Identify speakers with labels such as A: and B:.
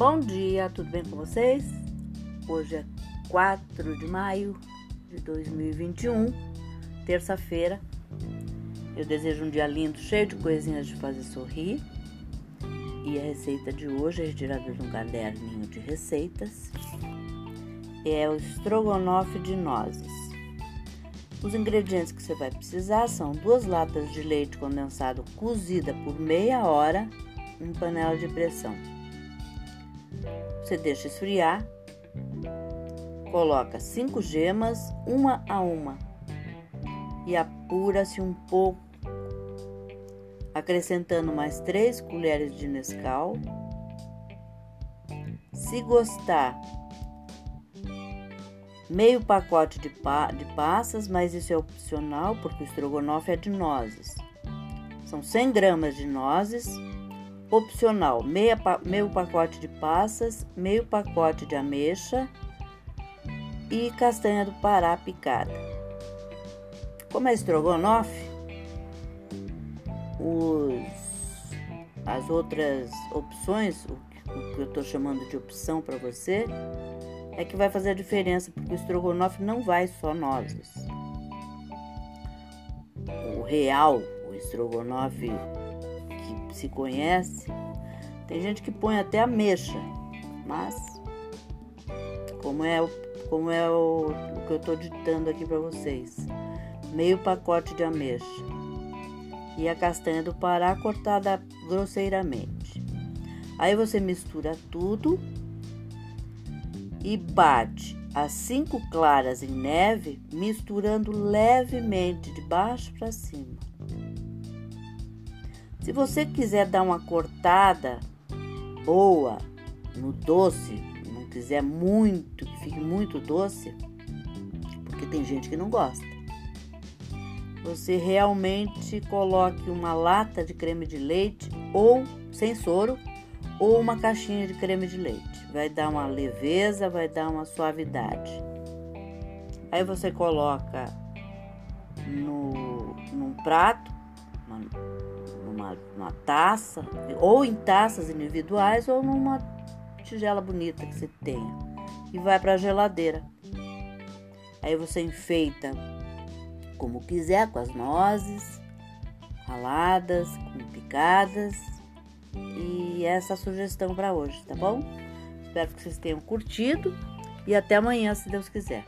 A: Bom dia, tudo bem com vocês? Hoje é 4 de maio de 2021, terça-feira. Eu desejo um dia lindo, cheio de coisinhas de fazer sorrir. E a receita de hoje é retirada de um caderninho de receitas. É o estrogonofe de nozes. Os ingredientes que você vai precisar são duas latas de leite condensado cozida por meia hora em panela de pressão você deixa esfriar, coloca cinco gemas, uma a uma, e apura-se um pouco, acrescentando mais três colheres de Nescau. Se gostar, meio pacote de, pa de passas, mas isso é opcional porque o estrogonofe é de nozes. São 100 gramas de nozes, Opcional: meia, meio pacote de passas, meio pacote de ameixa e castanha do Pará picada. Como é estrogonofe, os, as outras opções, o, o que eu estou chamando de opção para você, é que vai fazer a diferença, porque o estrogonofe não vai só nozes. O real, o estrogonofe que se conhece, tem gente que põe até ameixa, mas como é, como é o, o que eu estou ditando aqui para vocês, meio pacote de ameixa e a castanha do Pará cortada grosseiramente. Aí você mistura tudo e bate as cinco claras em neve, misturando levemente de baixo para cima. Se você quiser dar uma cortada boa no doce, não quiser muito, que fique muito doce, porque tem gente que não gosta. Você realmente coloque uma lata de creme de leite ou sem soro ou uma caixinha de creme de leite. Vai dar uma leveza, vai dar uma suavidade. Aí você coloca no, num prato, numa, numa taça, ou em taças individuais, ou numa tigela bonita que você tenha. E vai para a geladeira. Aí você enfeita como quiser, com as nozes raladas, com picadas. E essa é a sugestão para hoje, tá bom? Espero que vocês tenham curtido e até amanhã, se Deus quiser.